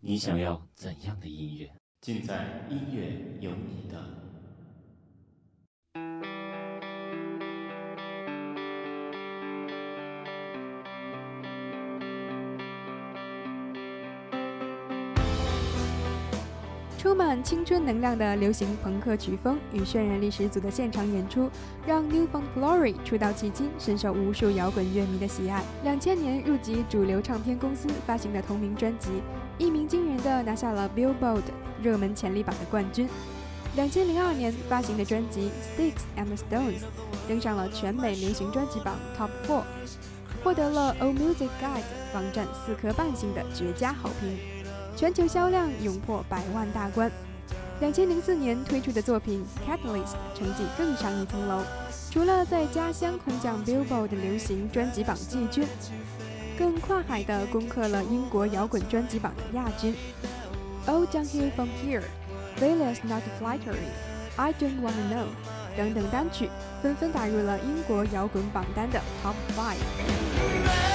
你想要怎样的音乐？尽在音乐有你的。青春能量的流行朋克曲风与渲染力十足的现场演出，让 Newfound Glory 出道迄今深受无数摇滚乐迷的喜爱。两千年入籍主流唱片公司发行的同名专辑，一鸣惊人的拿下了 Billboard 热门潜力榜的冠军。两千零二年发行的专辑《Sticks and Stones》登上了全美流行专辑榜 Top Four，获得了 All Music Guide 网站四颗半星的绝佳好评。全球销量勇破百万大关。两千零四年推出的作品《Catalyst》成绩更上一层楼，除了在家乡空降 Billboard 流行专辑榜季军，更跨海的攻克了英国摇滚专辑榜的亚军。《All Downhill From Here》、《Failures Not Flattery》、《I Don't Wanna Know》等等单曲纷纷打入了英国摇滚榜单的 Top Five。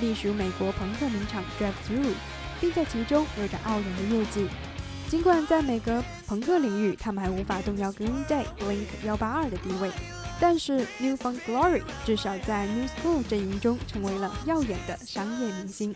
隶属美国朋克名厂 Drive Through，并在其中有着傲人的业绩。尽管在每个朋克领域，他们还无法动摇 Green Day、Blink 幺八二的地位，但是 New Found Glory 至少在 New School 阵营中成为了耀眼的商业明星。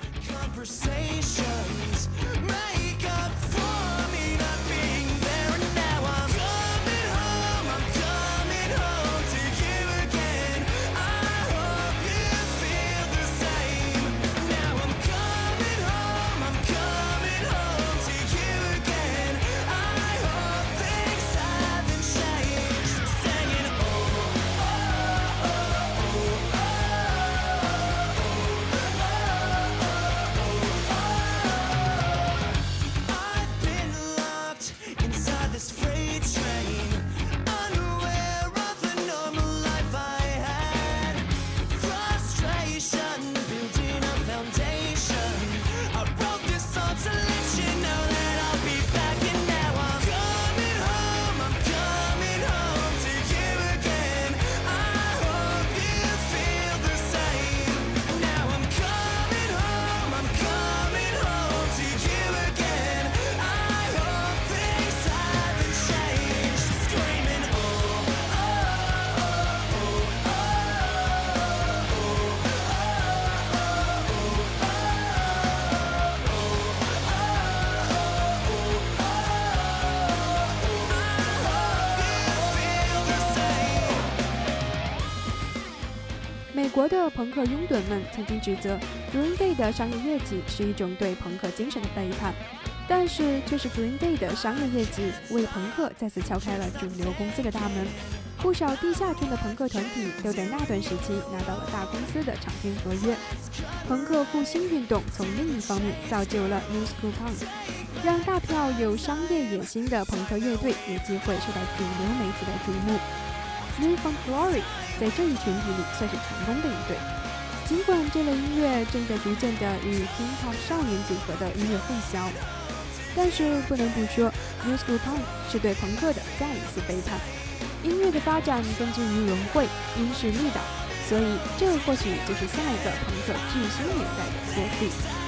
朋克拥趸们曾经指责 Green Day 的商业业绩是一种对朋克精神的背叛，但是却是 Green Day 的商业业绩为朋克再次敲开了主流公司的大门。不少地下圈的朋克团体都在那段时期拿到了大公司的唱片合约。朋克复兴运动从另一方面造就了 New School Punk，让大票有商业野心的朋克乐队有机会受到主流媒体的瞩目。New f o u n Glory 在这一群体里算是成功的一对。尽管这类音乐正在逐渐的与 Teen Pop 少年组合的音乐混淆，但是不能不说，New School Punk 是对朋克的再一次背叛。音乐的发展根基于融汇、因势利导，所以这或许就是下一个朋克巨星年代的缩影。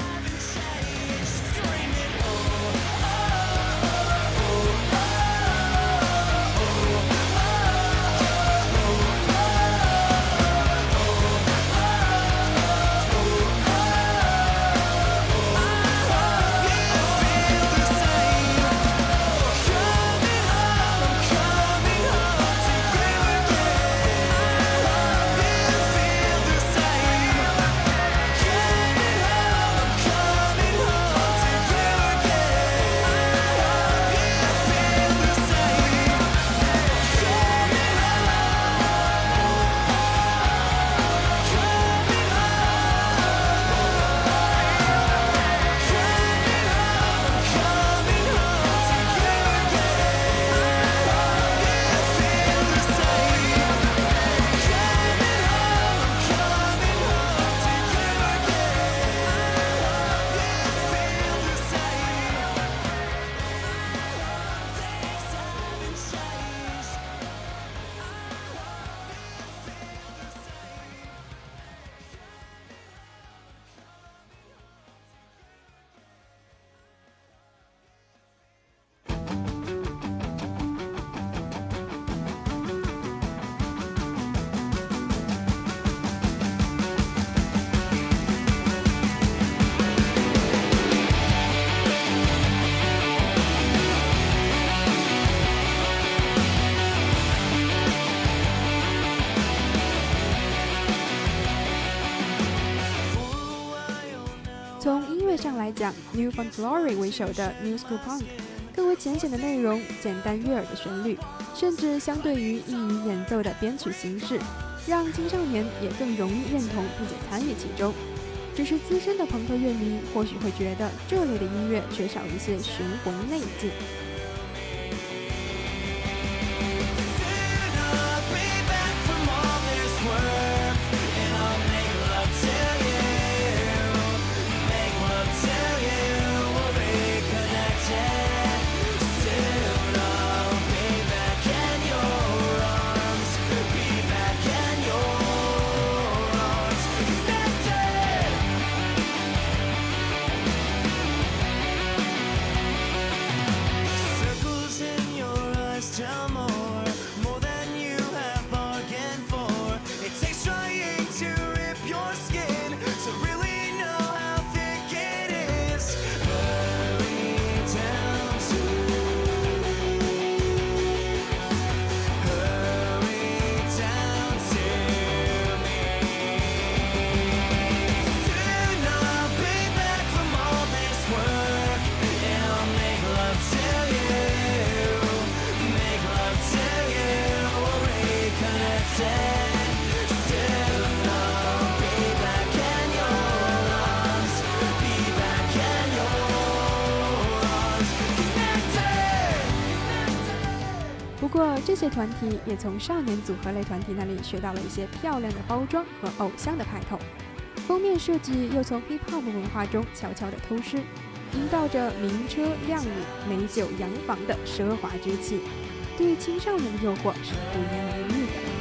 来讲，New Found Glory 为首的 New School Punk 更为浅显的内容、简单悦耳的旋律，甚至相对于易于演奏的编曲形式，让青少年也更容易认同并且参与其中。只是资深的朋克乐迷或许会觉得这类的音乐缺少一些雄浑内劲。这些团体也从少年组合类团体那里学到了一些漂亮的包装和偶像的派头。封面设计又从 hip hop 文化中悄悄地偷师，营造着名车靓女、美酒洋房的奢华之气，对青少年的诱惑是不言而喻的。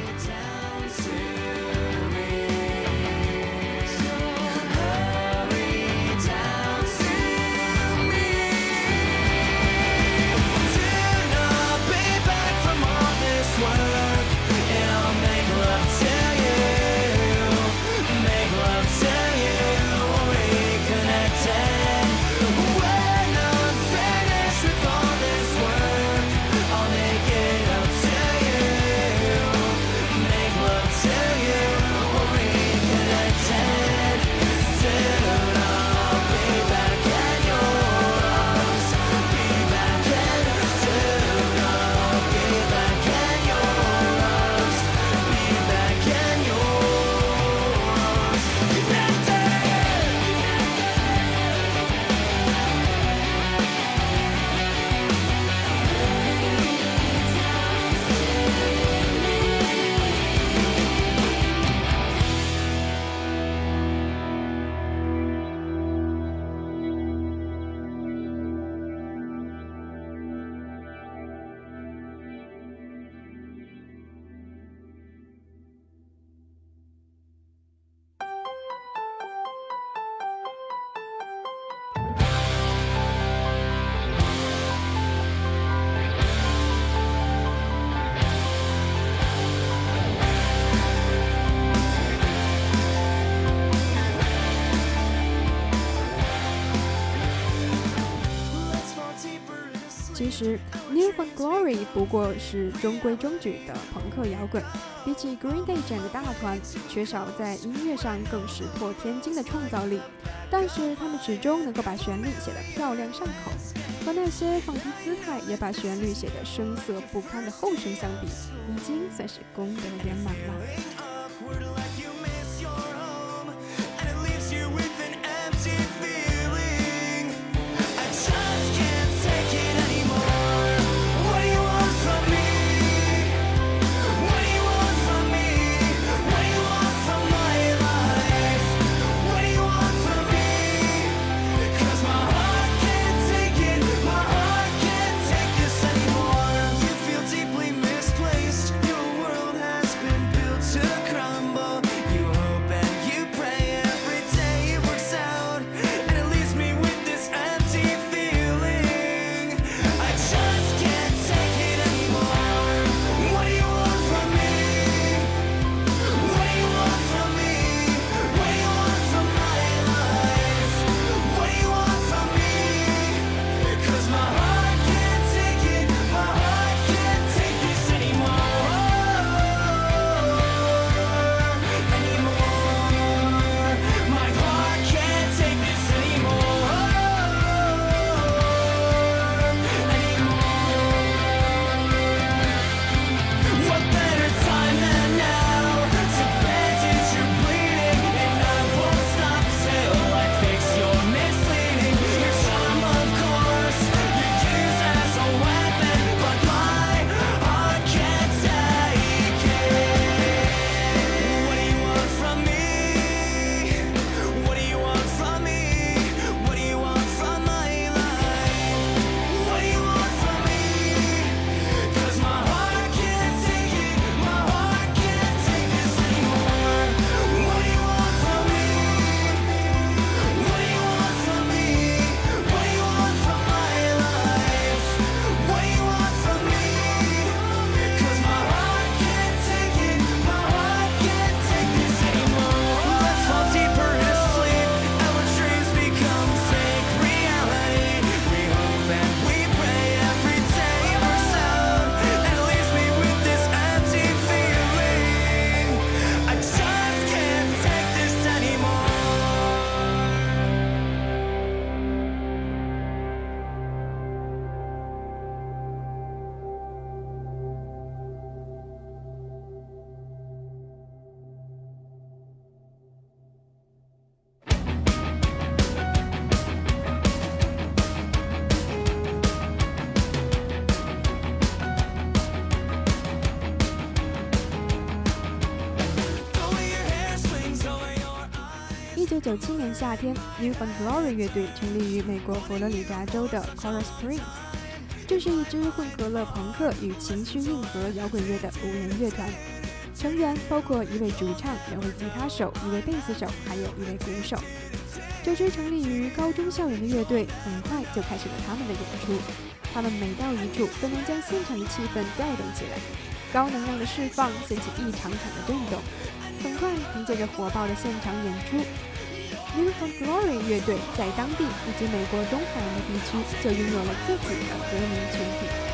其实，New Found Glory 不过是中规中矩的朋克摇滚，比起 Green Day 这样的大团，缺少在音乐上更石破天惊的创造力。但是他们始终能够把旋律写得漂亮上口，和那些放低姿态也把旋律写得声色不堪的后生相比，已经算是功德圆满了。九七年夏天，New Found Glory 乐队成立于美国佛罗里达州的 Coral Springs，这是一支混合了朋克与情绪硬核摇滚乐的五人乐团，成员包括一位主唱、两位吉他手、一位贝斯手，还有一位鼓手。这支成立于高中校园的乐队很快就开始了他们的演出，他们每到一处都能将现场的气氛调动起来，高能量的释放掀起一场场的震动。很快，凭借着火爆的现场演出，New Found Glory 乐队在当地以及美国东海岸的地区就拥有了自己的歌迷群体。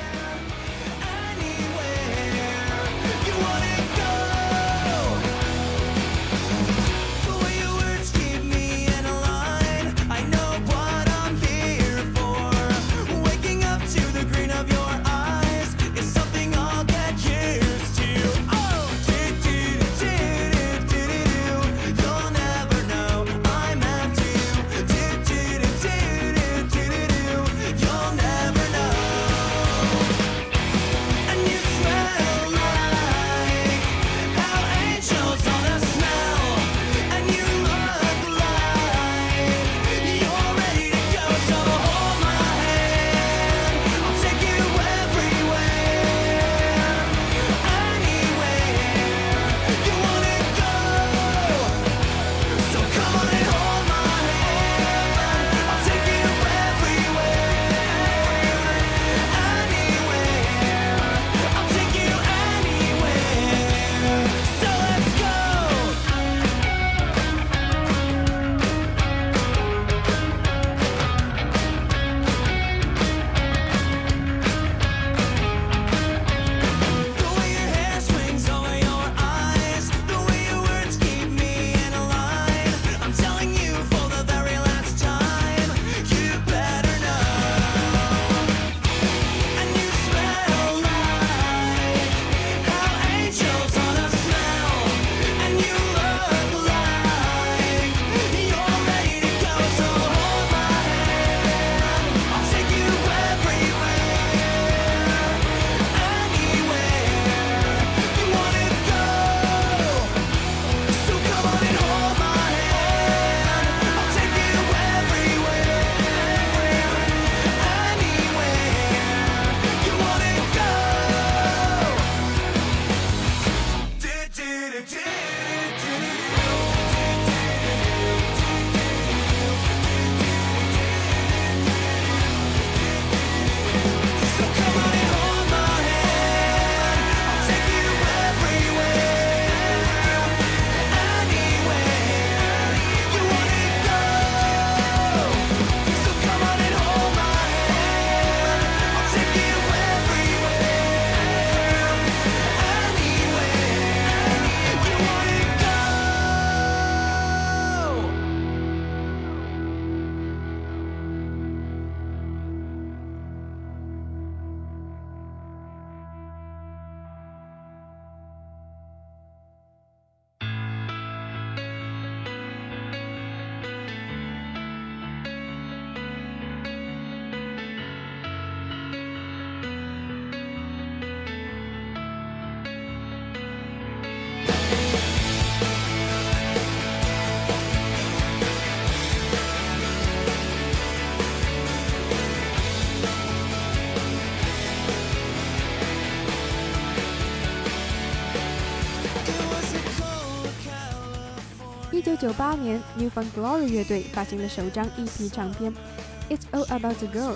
九九八年，New f o u n d Glory 乐队发行了首张 EP 唱片《It's All About the Girls》。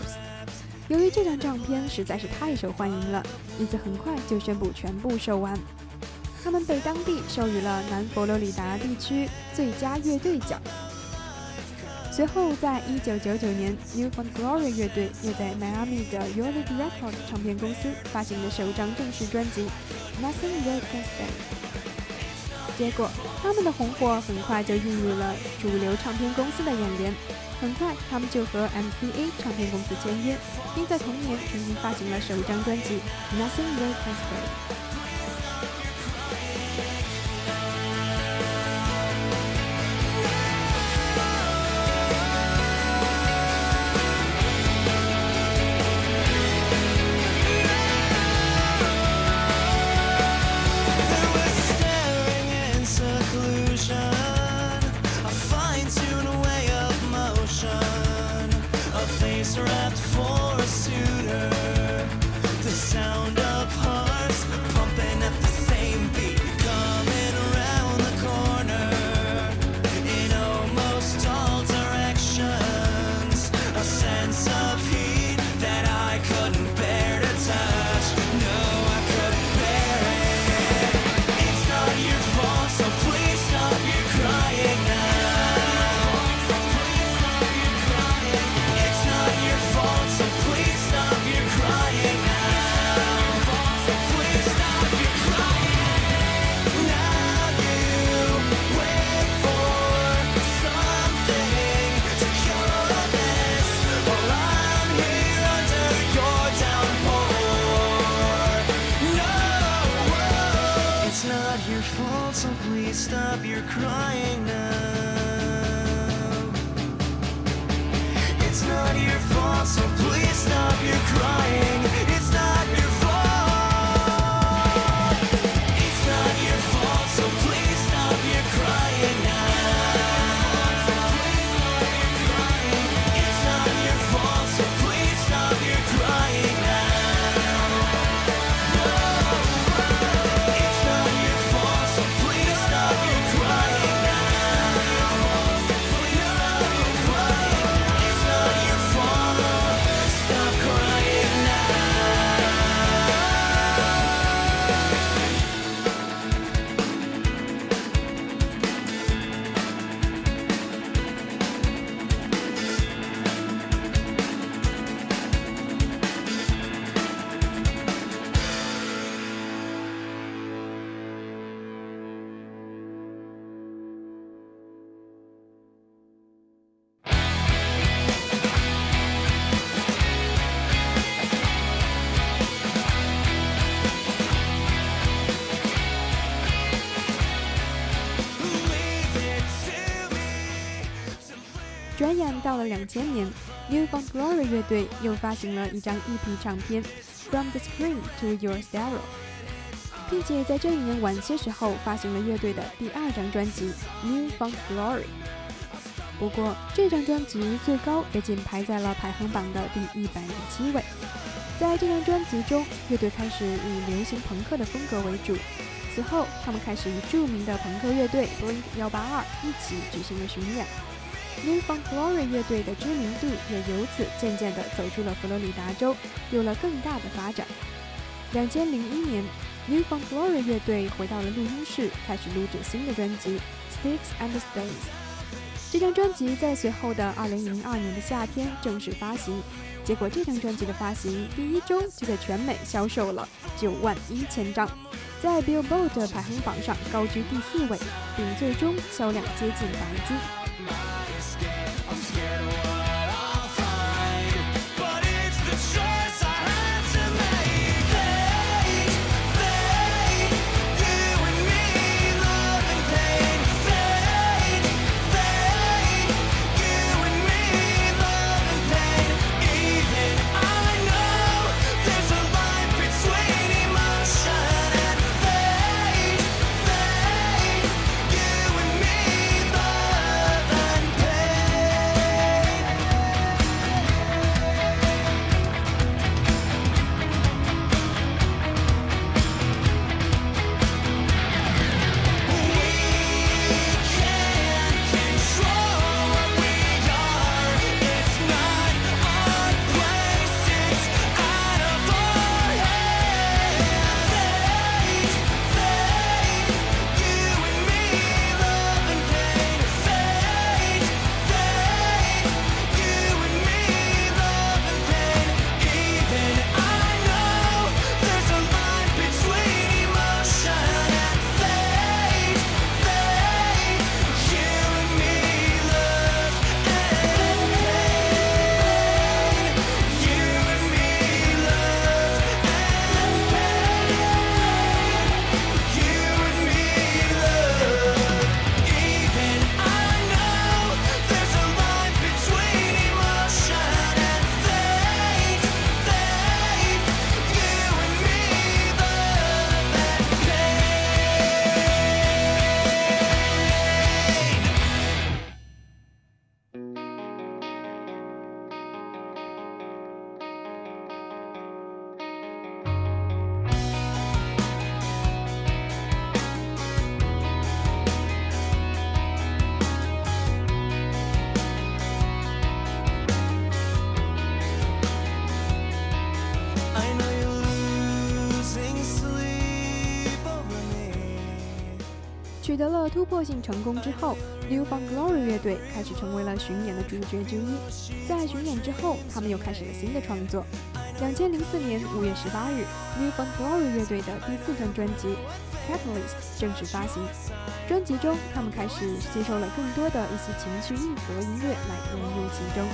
由于这张唱片实在是太受欢迎了，因此很快就宣布全部售完。他们被当地授予了南佛罗里达地区最佳乐队奖。随后，在一九九九年，New f o u n d Glory 乐队又在迈阿密的 u r l i Records 唱片公司发行了首张正式专辑《Nothing You Can Stand》。结果，他们的红火很快就映入了主流唱片公司的眼帘。很快，他们就和 MCA 唱片公司签约，并在同年重新发行了首张专辑《Nothing Else Can 转眼到了两千年，New Found Glory 乐队又发行了一张 EP 唱片《From the Screen to Your Stereo》，并且在这一年晚些时候发行了乐队的第二张专辑《New Found Glory》。不过，这张专辑最高也仅排在了排行榜的第一百零七位。在这张专辑中，乐队开始以流行朋克的风格为主。此后，他们开始与著名的朋克乐队 Blink 182一起举行了巡演。New Found Glory 乐队的知名度也由此渐渐地走出了佛罗里达州，有了更大的发展。两千零一年，New Found Glory 乐队回到了录音室，开始录制新的专辑《Sticks and Stones》。这张专辑在随后的二零零二年的夏天正式发行，结果这张专辑的发行第一周就在全美销售了九万一千张，在 Billboard 排行榜上高居第四位，并最终销量接近白金。escape. 取得了突破性成功之后，New Found Glory 乐队开始成为了巡演的主角之一。在巡演之后，他们又开始了新的创作。两千零四年五月十八日，New Found Glory 乐队的第四张专辑《Catalyst》正式发行。专辑中，他们开始吸收了更多的一些情绪硬核音乐来融入其中。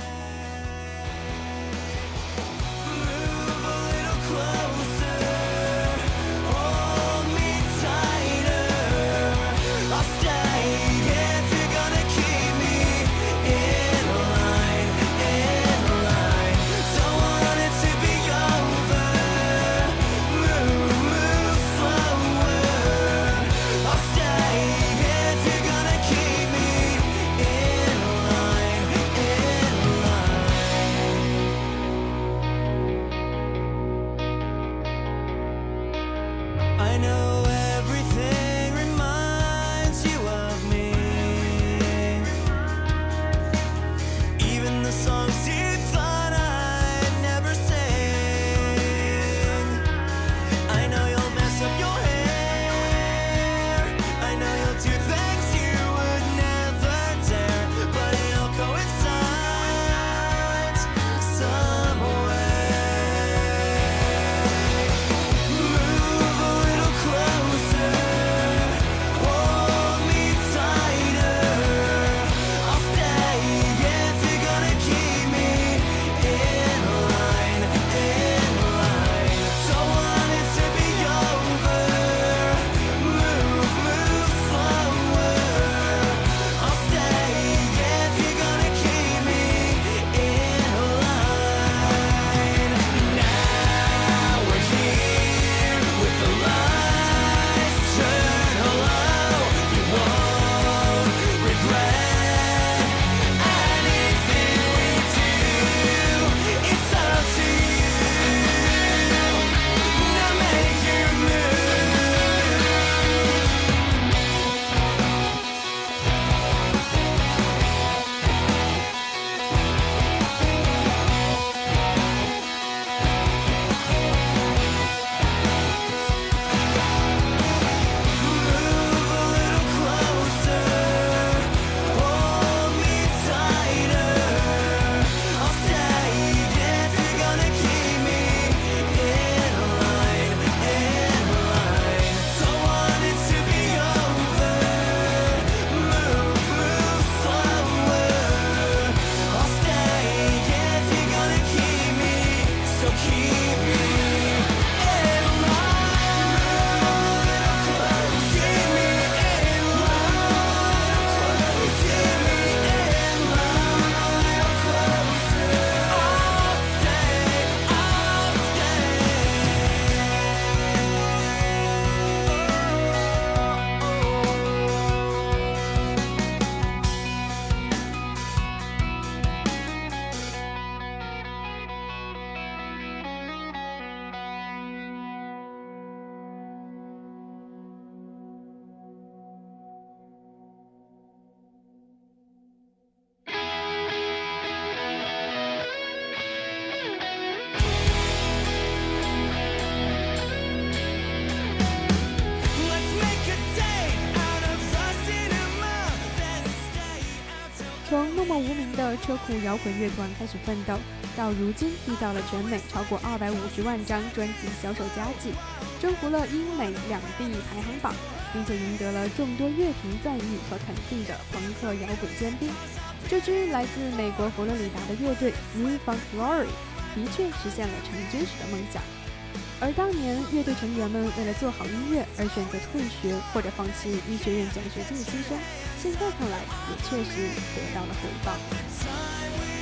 车库摇滚乐团开始奋斗，到如今缔造了全美超过二百五十万张专辑销售佳绩，征服了英美两地排行榜，并且赢得了众多乐评赞誉和肯定的朋克摇滚尖兵。这支来自美国佛罗里达的乐队 New Funk Glory 的确实现了成军时的梦想。而当年乐队成员们为了做好音乐而选择退学或者放弃医学院奖学金的牺牲，现在看来也确实得到了回报。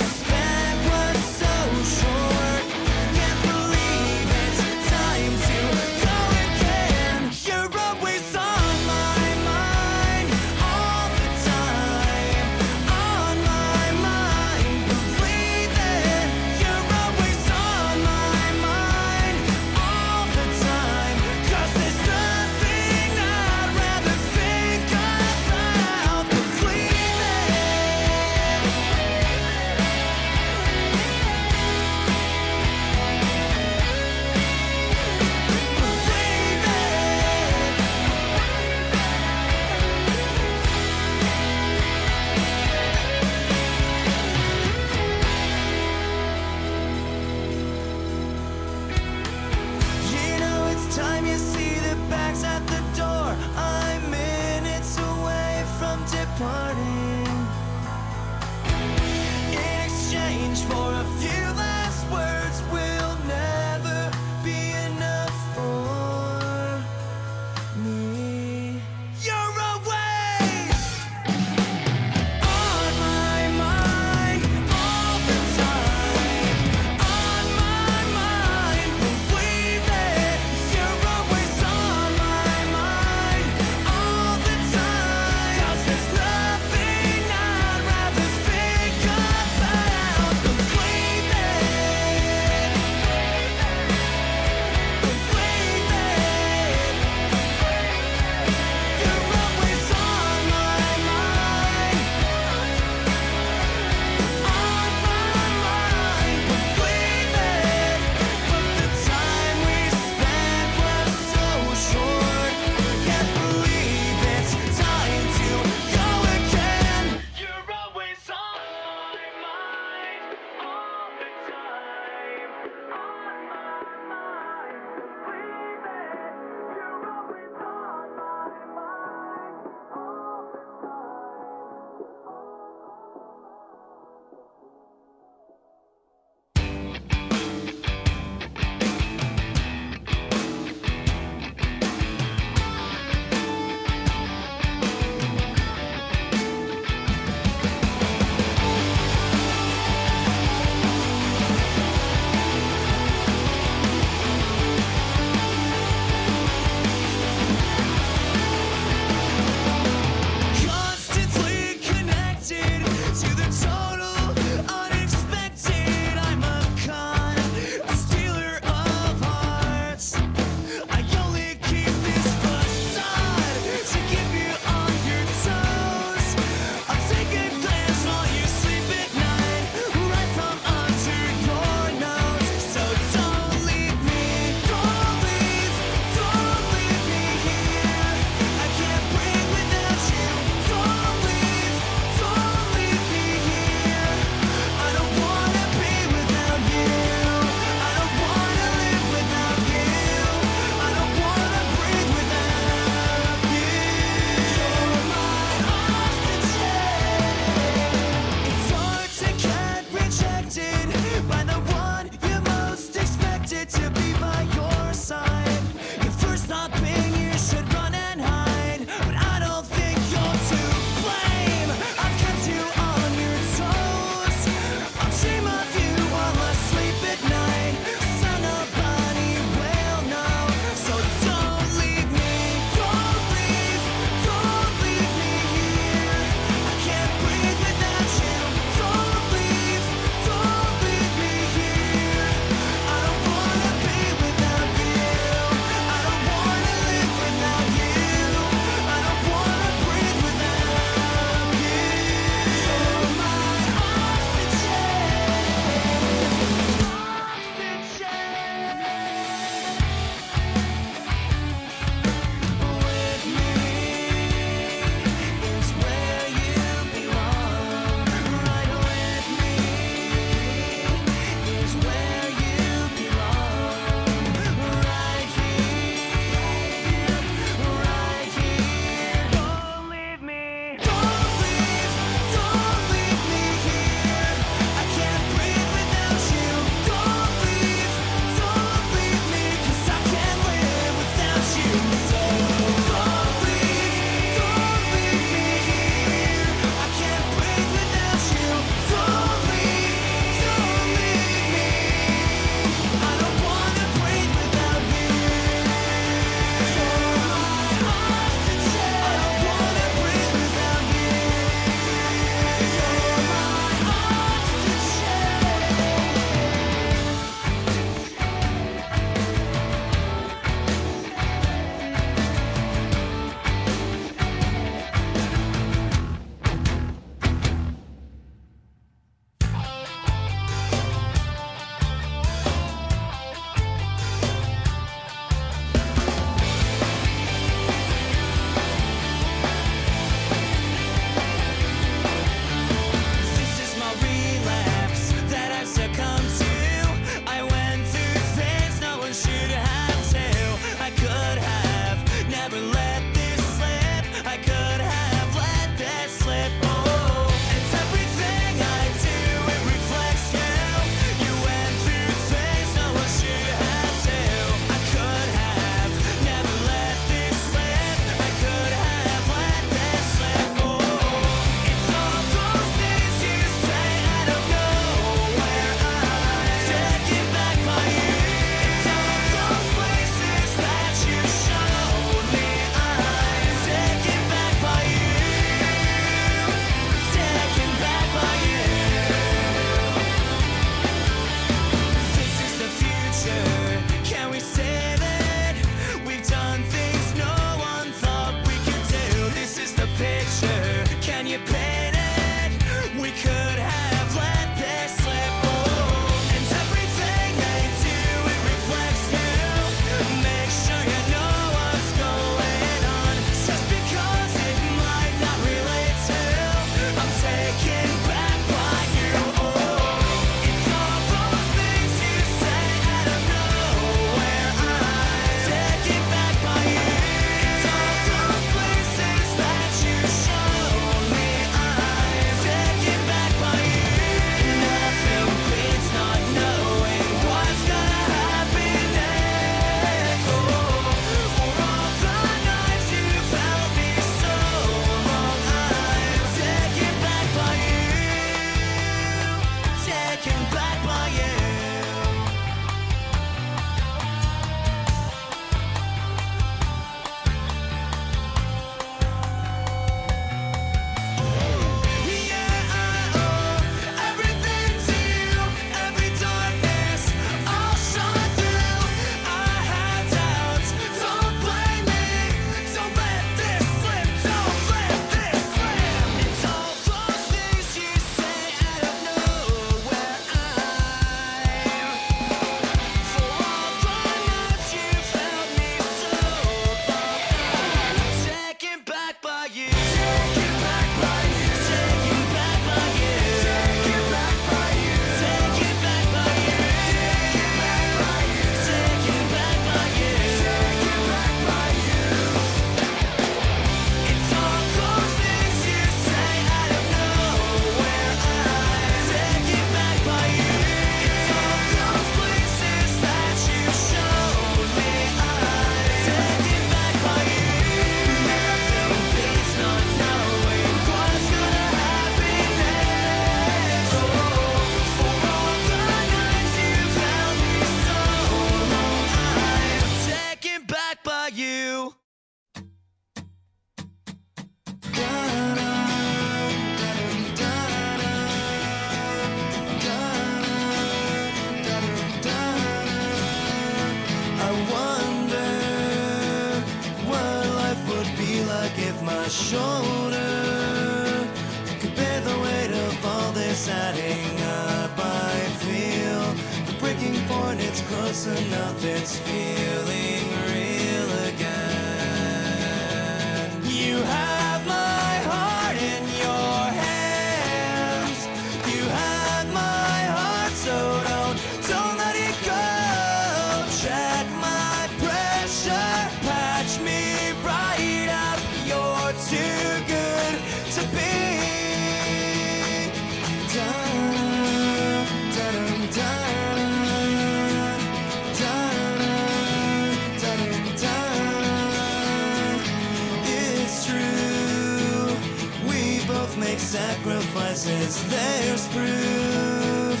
Says there's proof.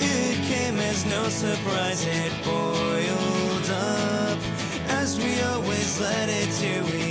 It came as no surprise, it boiled up. As we always let it do,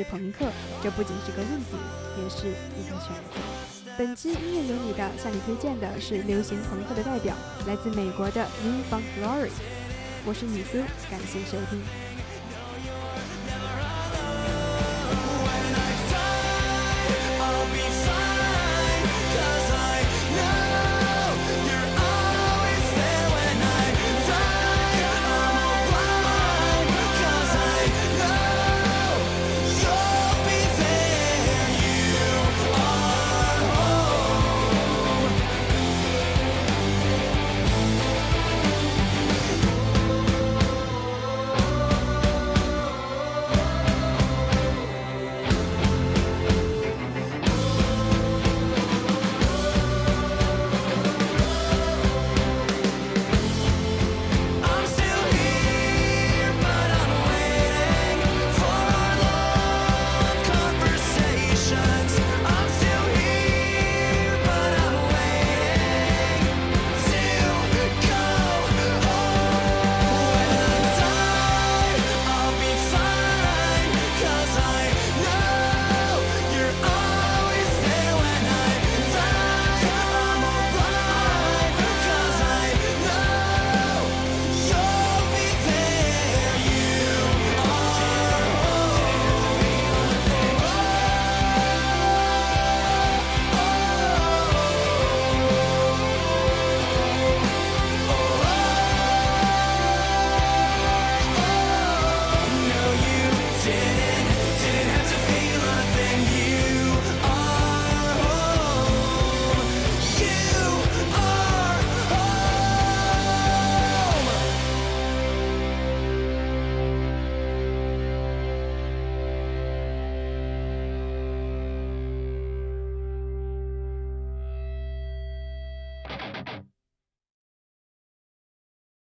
是朋克，这不仅是个问题，也是一个选择。本期音乐有你的，向你推荐的是流行朋克的代表，来自美国的 New Found Glory。我是米斯，感谢收听。